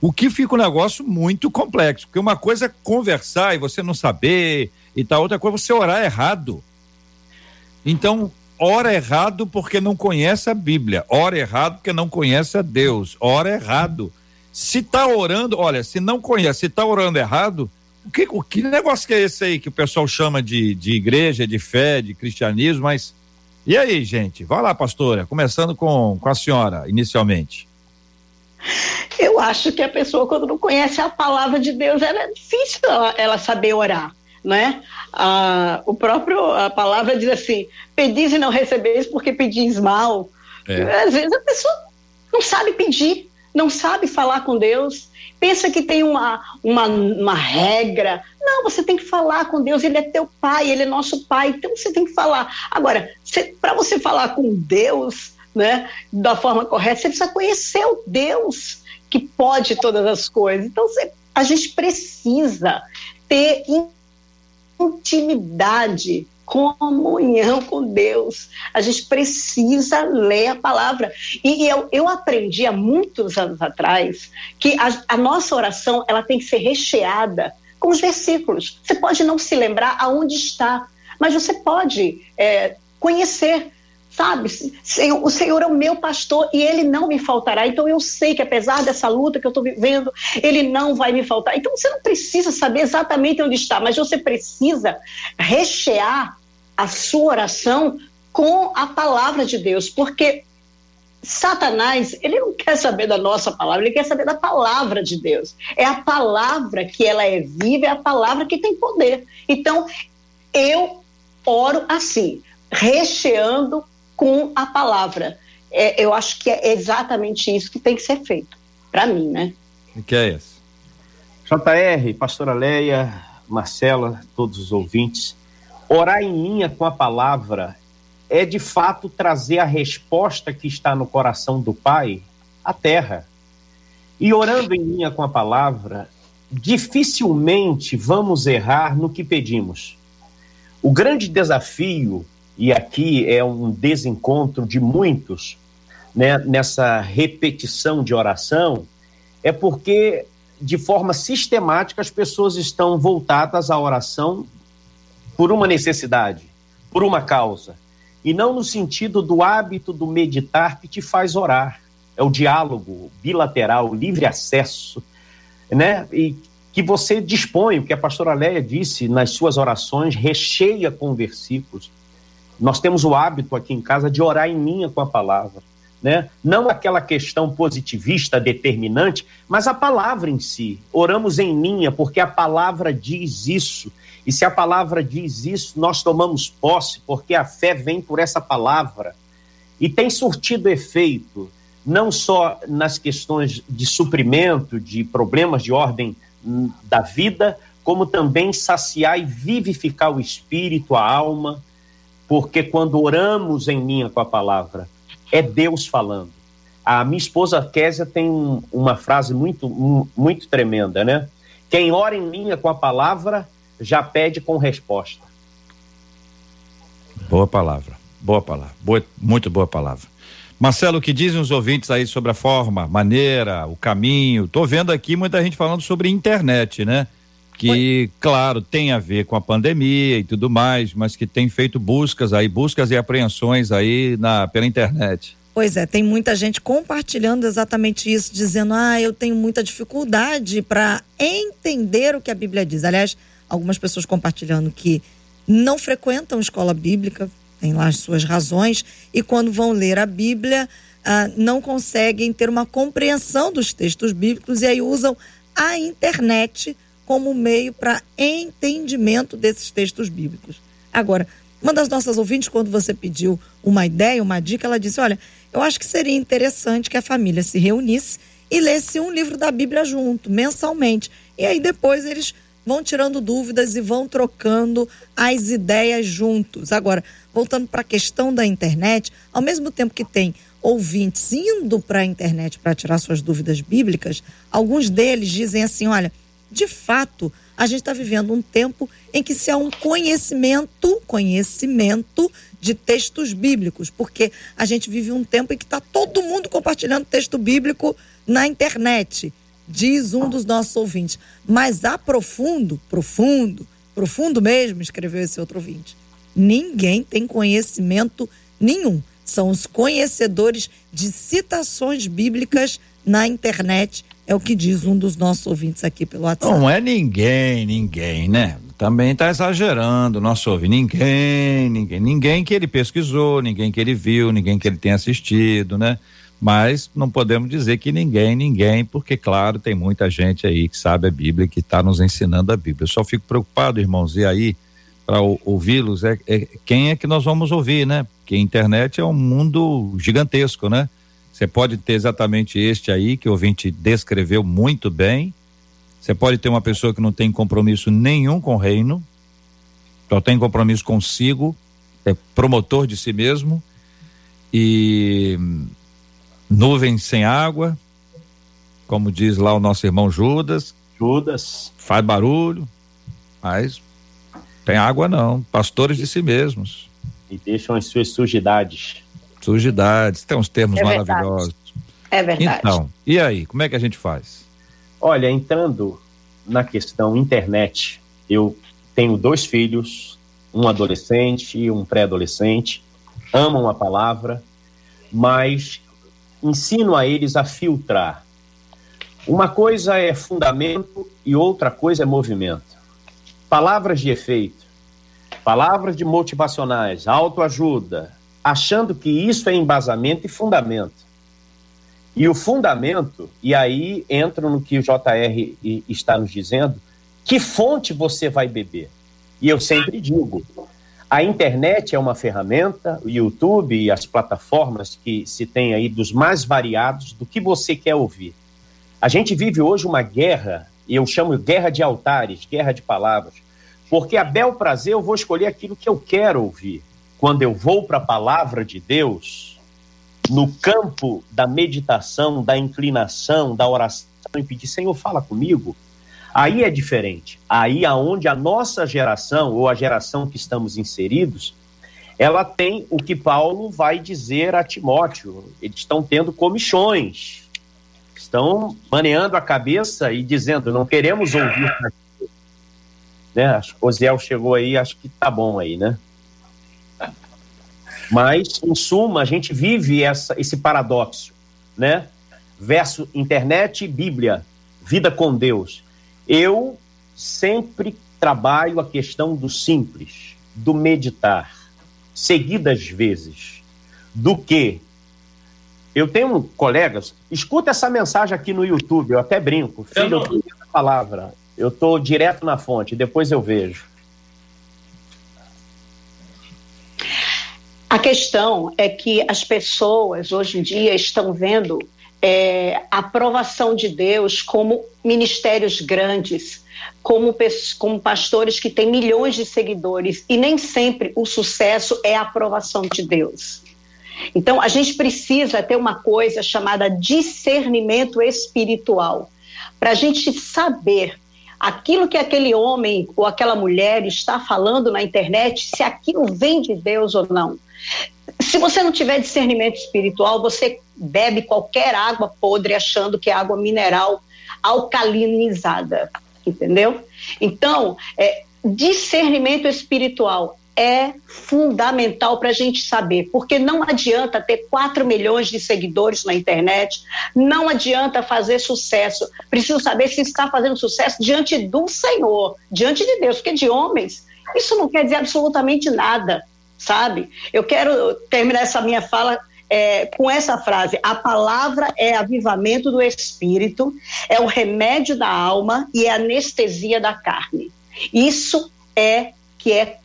O que fica um negócio muito complexo, porque uma coisa é conversar e você não saber e tal, outra coisa é você orar errado. Então, ora errado porque não conhece a Bíblia, ora errado porque não conhece a Deus, ora errado. Se está orando, olha, se não conhece, se está orando errado, o que, o que negócio que é esse aí que o pessoal chama de, de igreja, de fé, de cristianismo, mas e aí, gente? Vai lá, pastora, começando com, com a senhora, inicialmente. Eu acho que a pessoa, quando não conhece a palavra de Deus, ela é difícil ela, ela saber orar, né? Ah, o próprio, a palavra diz assim, pedis e não recebeis porque pedis mal. É. Às vezes a pessoa não sabe pedir, não sabe falar com Deus, pensa que tem uma, uma, uma regra. Não, você tem que falar com Deus, Ele é teu pai, Ele é nosso pai, então você tem que falar. Agora, para você falar com Deus, né, da forma correta, você precisa conhecer o Deus que pode todas as coisas. Então, você, a gente precisa ter intimidade, comunhão com Deus. A gente precisa ler a palavra. E eu, eu aprendi há muitos anos atrás que a, a nossa oração ela tem que ser recheada com os versículos. Você pode não se lembrar aonde está, mas você pode é, conhecer sabe? O Senhor é o meu pastor e ele não me faltará. Então eu sei que apesar dessa luta que eu estou vivendo, ele não vai me faltar. Então você não precisa saber exatamente onde está, mas você precisa rechear a sua oração com a palavra de Deus, porque Satanás, ele não quer saber da nossa palavra, ele quer saber da palavra de Deus. É a palavra que ela é viva, é a palavra que tem poder. Então, eu oro assim, recheando com a palavra. É, eu acho que é exatamente isso que tem que ser feito, para mim, né? O que é isso? JR, pastora Leia, Marcela, todos os ouvintes, orar em linha com a palavra é de fato trazer a resposta que está no coração do Pai à terra. E orando em linha com a palavra, dificilmente vamos errar no que pedimos. O grande desafio e aqui é um desencontro de muitos né, nessa repetição de oração, é porque, de forma sistemática, as pessoas estão voltadas à oração por uma necessidade, por uma causa, e não no sentido do hábito do meditar que te faz orar. É o diálogo bilateral, livre acesso, né? E que você dispõe, o que a pastora Leia disse nas suas orações, recheia com versículos nós temos o hábito aqui em casa de orar em linha com a palavra. Né? Não aquela questão positivista determinante, mas a palavra em si. Oramos em linha porque a palavra diz isso. E se a palavra diz isso, nós tomamos posse, porque a fé vem por essa palavra. E tem surtido efeito, não só nas questões de suprimento, de problemas de ordem hum, da vida, como também saciar e vivificar o espírito, a alma, porque quando oramos em linha com a palavra, é Deus falando. A minha esposa Késia tem um, uma frase muito, um, muito tremenda, né? Quem ora em linha com a palavra já pede com resposta. Boa palavra, boa palavra, boa, muito boa palavra. Marcelo, o que dizem os ouvintes aí sobre a forma, maneira, o caminho? Tô vendo aqui muita gente falando sobre internet, né? Que, claro, tem a ver com a pandemia e tudo mais, mas que tem feito buscas aí, buscas e apreensões aí na, pela internet. Pois é, tem muita gente compartilhando exatamente isso, dizendo: ah, eu tenho muita dificuldade para entender o que a Bíblia diz. Aliás, algumas pessoas compartilhando que não frequentam escola bíblica, tem lá as suas razões, e quando vão ler a Bíblia, ah, não conseguem ter uma compreensão dos textos bíblicos e aí usam a internet como meio para entendimento desses textos bíblicos. Agora, uma das nossas ouvintes, quando você pediu uma ideia, uma dica, ela disse: Olha, eu acho que seria interessante que a família se reunisse e lesse um livro da Bíblia junto, mensalmente. E aí depois eles vão tirando dúvidas e vão trocando as ideias juntos. Agora, voltando para a questão da internet, ao mesmo tempo que tem ouvintes indo para a internet para tirar suas dúvidas bíblicas, alguns deles dizem assim: olha, de fato, a gente está vivendo um tempo em que se há um conhecimento, conhecimento de textos bíblicos, porque a gente vive um tempo em que está todo mundo compartilhando texto bíblico na internet, diz um dos nossos ouvintes. Mas a profundo, profundo, profundo mesmo, escreveu esse outro ouvinte. Ninguém tem conhecimento nenhum são os conhecedores de citações bíblicas na internet, é o que diz um dos nossos ouvintes aqui pelo WhatsApp. Não é ninguém, ninguém, né? Também está exagerando, nosso ouvinte. Ninguém, ninguém, ninguém que ele pesquisou, ninguém que ele viu, ninguém que ele tenha assistido, né? Mas não podemos dizer que ninguém, ninguém, porque, claro, tem muita gente aí que sabe a Bíblia que está nos ensinando a Bíblia. Eu só fico preocupado, irmãos, e aí, para ouvi-los, é, é, quem é que nós vamos ouvir, né? Porque a internet é um mundo gigantesco, né? Você pode ter exatamente este aí que o ouvinte descreveu muito bem. Você pode ter uma pessoa que não tem compromisso nenhum com o reino, só tem compromisso consigo, é promotor de si mesmo e nuvem sem água, como diz lá o nosso irmão Judas. Judas. Faz barulho, mas tem água não, pastores de si mesmos e deixam as suas sujidades. Sujidades, tem uns termos é maravilhosos. É verdade. Então, e aí, como é que a gente faz? Olha, entrando na questão internet, eu tenho dois filhos, um adolescente e um pré-adolescente, amam a palavra, mas ensino a eles a filtrar. Uma coisa é fundamento e outra coisa é movimento. Palavras de efeito palavras de motivacionais, autoajuda, achando que isso é embasamento e fundamento. E o fundamento, e aí entra no que o JR está nos dizendo, que fonte você vai beber? E eu sempre digo, a internet é uma ferramenta, o YouTube e as plataformas que se tem aí dos mais variados do que você quer ouvir. A gente vive hoje uma guerra, e eu chamo guerra de altares, guerra de palavras. Porque a bel prazer eu vou escolher aquilo que eu quero ouvir. Quando eu vou para a palavra de Deus, no campo da meditação, da inclinação, da oração e pedir, Senhor, fala comigo, aí é diferente. Aí aonde a nossa geração ou a geração que estamos inseridos, ela tem o que Paulo vai dizer a Timóteo. Eles estão tendo comissões, estão maneando a cabeça e dizendo: não queremos ouvir né? Osiel chegou aí, acho que tá bom aí, né? Mas, em suma, a gente vive essa, esse paradoxo, né? Verso internet e Bíblia, vida com Deus. Eu sempre trabalho a questão do simples, do meditar, seguidas vezes, do que. Eu tenho colegas, escuta essa mensagem aqui no YouTube, eu até brinco, filho, eu tenho a palavra, eu estou direto na fonte, depois eu vejo. A questão é que as pessoas hoje em dia estão vendo é, a aprovação de Deus como ministérios grandes, como, como pastores que têm milhões de seguidores, e nem sempre o sucesso é a aprovação de Deus. Então, a gente precisa ter uma coisa chamada discernimento espiritual, para a gente saber aquilo que aquele homem ou aquela mulher está falando na internet, se aquilo vem de Deus ou não. Se você não tiver discernimento espiritual, você bebe qualquer água podre achando que é água mineral alcalinizada, entendeu? Então, é, discernimento espiritual é fundamental para a gente saber, porque não adianta ter 4 milhões de seguidores na internet, não adianta fazer sucesso. Preciso saber se está fazendo sucesso diante do Senhor, diante de Deus, porque de homens, isso não quer dizer absolutamente nada, sabe? Eu quero terminar essa minha fala é, com essa frase: a palavra é avivamento do espírito, é o remédio da alma e é anestesia da carne. Isso é que é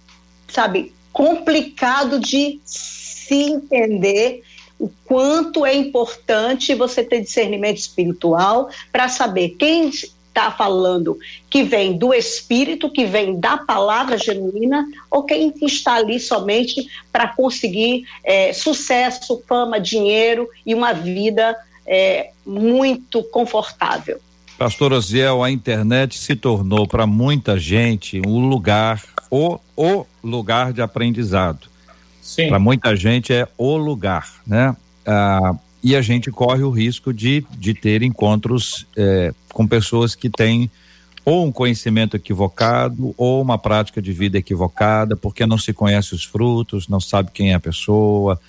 sabe, complicado de se entender o quanto é importante você ter discernimento espiritual para saber quem está falando que vem do Espírito, que vem da palavra genuína, ou quem está ali somente para conseguir é, sucesso, fama, dinheiro e uma vida é, muito confortável. Pastor Osiel, a internet se tornou para muita gente um lugar, o, o lugar de aprendizado. Para muita gente é o lugar, né? Ah, e a gente corre o risco de, de ter encontros é, com pessoas que têm ou um conhecimento equivocado ou uma prática de vida equivocada, porque não se conhece os frutos, não sabe quem é a pessoa,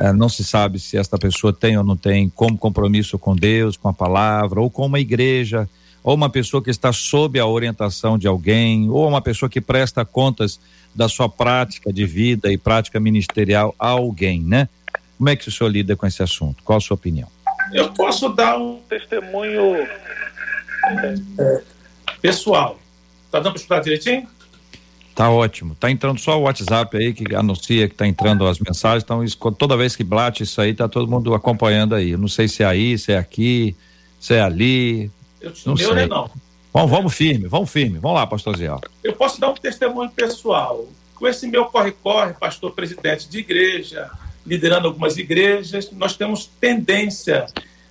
é, não se sabe se esta pessoa tem ou não tem como compromisso com Deus, com a palavra, ou com uma igreja, ou uma pessoa que está sob a orientação de alguém, ou uma pessoa que presta contas da sua prática de vida e prática ministerial a alguém, né? Como é que o senhor lida com esse assunto? Qual a sua opinião? Eu posso dar um testemunho é, pessoal. Tá dando para escutar direitinho? Tá ótimo. Tá entrando só o WhatsApp aí que anuncia que tá entrando as mensagens. Então, isso, toda vez que bate isso aí, tá todo mundo acompanhando aí. Eu não sei se é aí, se é aqui, se é ali. Eu não sei. Né, não. Vamos, vamos firme, vamos firme. Vamos lá, pastor Zé. Eu posso dar um testemunho pessoal. Com esse meu corre-corre, pastor presidente de igreja, liderando algumas igrejas, nós temos tendência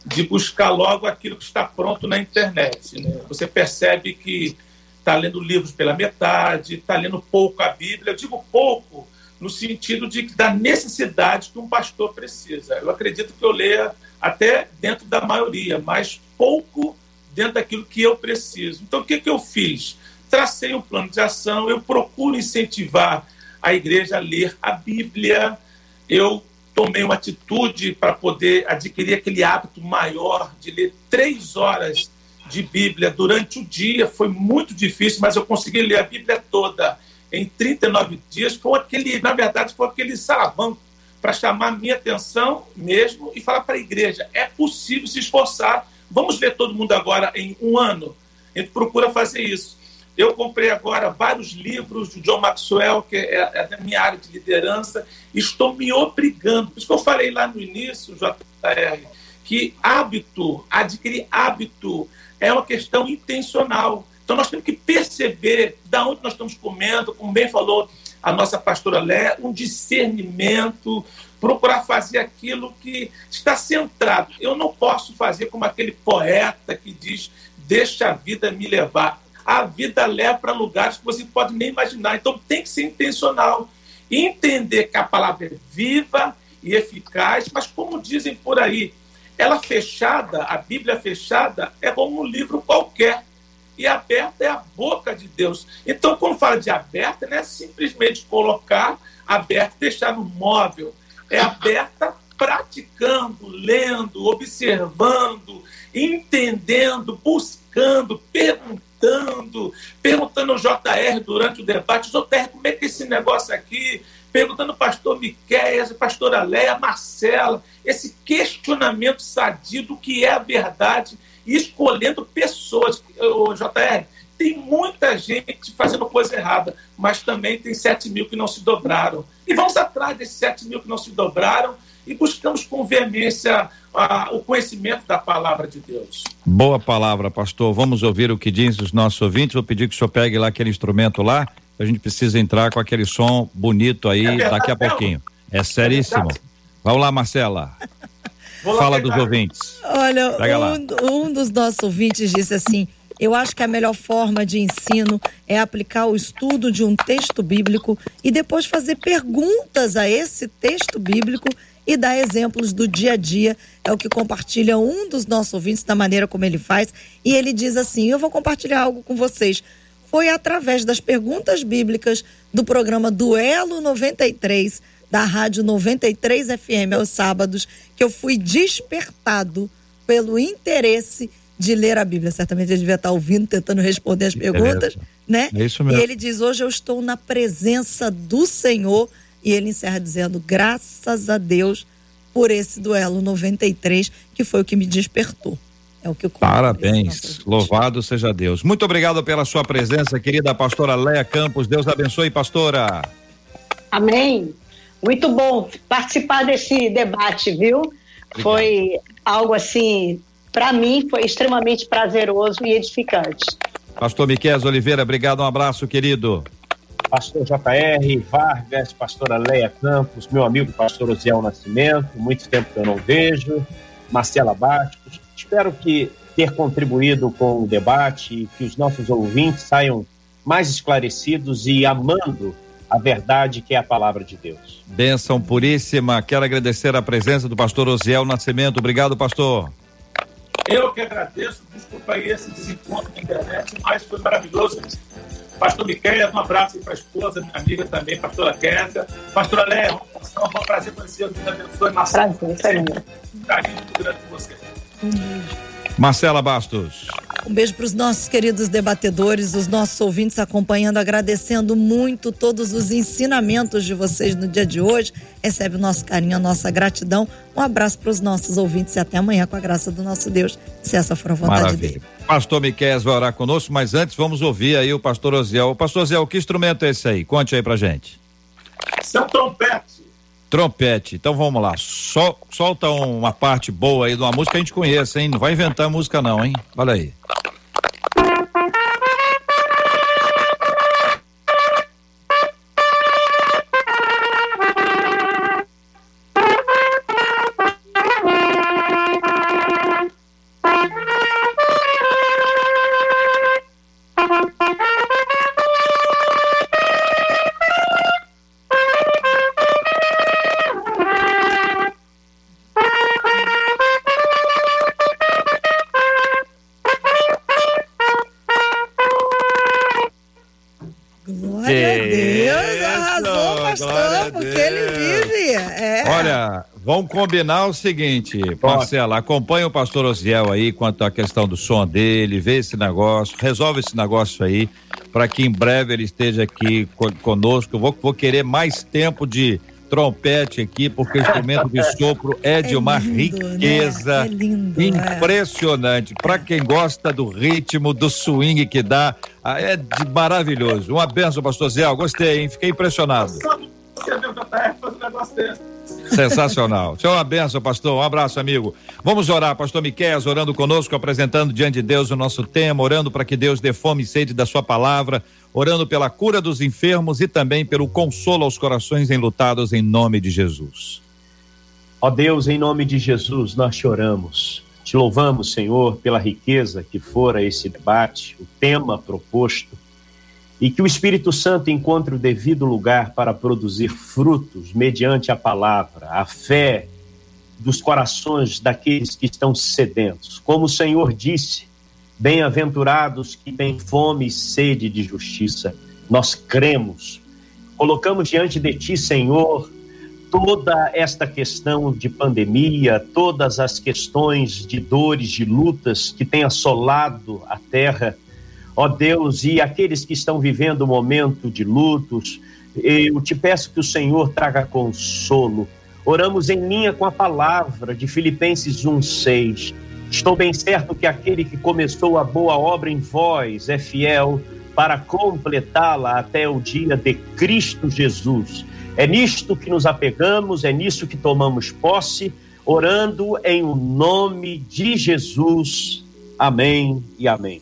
de buscar logo aquilo que está pronto na internet. Né? Você percebe que está lendo livros pela metade, está lendo pouco a Bíblia. Eu digo pouco no sentido de da necessidade que um pastor precisa. Eu acredito que eu leia até dentro da maioria, mas pouco dentro daquilo que eu preciso. Então, o que, que eu fiz? Tracei um plano de ação, eu procuro incentivar a igreja a ler a Bíblia, eu tomei uma atitude para poder adquirir aquele hábito maior de ler três horas de Bíblia durante o dia. Foi muito difícil, mas eu consegui ler a Bíblia toda em 39 dias. Foi aquele, na verdade, foi aquele saravão para chamar minha atenção mesmo e falar para a igreja: é possível se esforçar. Vamos ler todo mundo agora em um ano. A gente procura fazer isso. Eu comprei agora vários livros do John Maxwell, que é, é minha área de liderança, estou me obrigando. Por isso que eu falei lá no início, JR, que hábito, adquirir hábito, é uma questão intencional. Então nós temos que perceber da onde nós estamos comendo, como bem falou a nossa pastora Lé, um discernimento, procurar fazer aquilo que está centrado. Eu não posso fazer como aquele poeta que diz: deixa a vida me levar a vida leva para lugares que você pode nem imaginar. Então tem que ser intencional. Entender que a palavra é viva e eficaz, mas como dizem por aí, ela fechada, a Bíblia fechada, é como um livro qualquer. E aberta é a boca de Deus. Então, quando fala de aberta, não é simplesmente colocar aberta e deixar no móvel. É aberta praticando, lendo, observando, entendendo, buscando, perguntando perguntando, ao JR durante o debate, JR, como é que é esse negócio aqui? Perguntando ao pastor Miquel, pastora Leia, Marcela, esse questionamento sadio do que é a verdade e escolhendo pessoas. O JR, tem muita gente fazendo coisa errada, mas também tem 7 mil que não se dobraram. E vamos atrás desses 7 mil que não se dobraram e buscamos com veemência a, o conhecimento da palavra de Deus. Boa palavra, pastor. Vamos ouvir o que diz os nossos ouvintes. Vou pedir que o senhor pegue lá aquele instrumento lá. A gente precisa entrar com aquele som bonito aí é verdade, daqui a pouquinho. É seríssimo. É Vamos lá, Marcela. Fala dos ouvintes. Olha, um, um dos nossos ouvintes disse assim: eu acho que a melhor forma de ensino é aplicar o estudo de um texto bíblico e depois fazer perguntas a esse texto bíblico e dar exemplos do dia a dia. É o que compartilha um dos nossos ouvintes da maneira como ele faz. E ele diz assim: Eu vou compartilhar algo com vocês. Foi através das perguntas bíblicas do programa Duelo 93, da Rádio 93 FM aos sábados, que eu fui despertado pelo interesse de ler a Bíblia. Certamente ele devia estar ouvindo, tentando responder as perguntas, é né? É isso mesmo. E ele diz: Hoje eu estou na presença do Senhor e ele encerra dizendo: graças a Deus por esse duelo 93, que foi o que me despertou. É o que eu Parabéns. Louvado seja Deus. Muito obrigado pela sua presença, querida pastora Leia Campos. Deus abençoe, pastora. Amém. Muito bom participar desse debate, viu? Obrigado. Foi algo assim, para mim, foi extremamente prazeroso e edificante. Pastor Miquel Oliveira, obrigado, um abraço, querido. Pastor JR Vargas, pastora Leia Campos, meu amigo pastor Osiel Nascimento, muito tempo que eu não vejo, Marcela Bastos. Espero que ter contribuído com o debate e que os nossos ouvintes saiam mais esclarecidos e amando a verdade que é a palavra de Deus. Bênção puríssima. Quero agradecer a presença do pastor Osiel Nascimento. Obrigado, pastor. Eu que agradeço, desculpa aí esse desencontro na internet, mas foi maravilhoso. Pastor Miquel, um abraço para a esposa, minha amiga também, pastora Kézia. Pastora Léa, um prazer conhecer, Deus abençoe. Prazer, foi Um carinho muito grande com você. Marcela Bastos. Um beijo para os nossos queridos debatedores, os nossos ouvintes acompanhando, agradecendo muito todos os ensinamentos de vocês no dia de hoje. Recebe o nosso carinho, a nossa gratidão. Um abraço para os nossos ouvintes e até amanhã com a graça do nosso Deus, se essa for a vontade Maravilha. dele. Pastor Miquel vai orar conosco, mas antes vamos ouvir aí o pastor Oziel. Pastor Oziel, que instrumento é esse aí? Conte aí pra gente. São trompetes trompete. Então vamos lá. Sol, solta uma parte boa aí de uma música que a gente conhece, hein? Não vai inventar música não, hein? Olha aí. Combinar o seguinte, Marcela, acompanha o pastor Osiel aí quanto à questão do som dele, vê esse negócio, resolve esse negócio aí, para que em breve ele esteja aqui conosco. Eu vou, vou querer mais tempo de trompete aqui, porque o instrumento de sopro é de é uma lindo, né? riqueza né? é lindo, é. impressionante. É. Para quem gosta do ritmo, do swing que dá, ah, é de maravilhoso. Uma benção, pastor Zé, gostei, hein? Fiquei impressionado. Você viu que eu um negócio desse. Sensacional. Senhor, uma benção, pastor. Um abraço, amigo. Vamos orar, pastor Miquel, orando conosco, apresentando diante de Deus o nosso tema, orando para que Deus dê fome e sede da sua palavra, orando pela cura dos enfermos e também pelo consolo aos corações enlutados em nome de Jesus. Ó Deus, em nome de Jesus, nós te oramos. Te louvamos, Senhor, pela riqueza que fora esse debate, o tema proposto e que o Espírito Santo encontre o devido lugar para produzir frutos mediante a palavra, a fé dos corações daqueles que estão sedentos. Como o Senhor disse, bem-aventurados que têm fome e sede de justiça. Nós cremos, colocamos diante de ti, Senhor, toda esta questão de pandemia, todas as questões de dores, de lutas que têm assolado a terra ó Deus, e aqueles que estão vivendo um momento de lutos, eu te peço que o Senhor traga consolo. Oramos em linha com a palavra de Filipenses 1:6. Estou bem certo que aquele que começou a boa obra em vós é fiel para completá-la até o dia de Cristo Jesus. É nisto que nos apegamos, é nisso que tomamos posse, orando em o nome de Jesus. Amém e amém.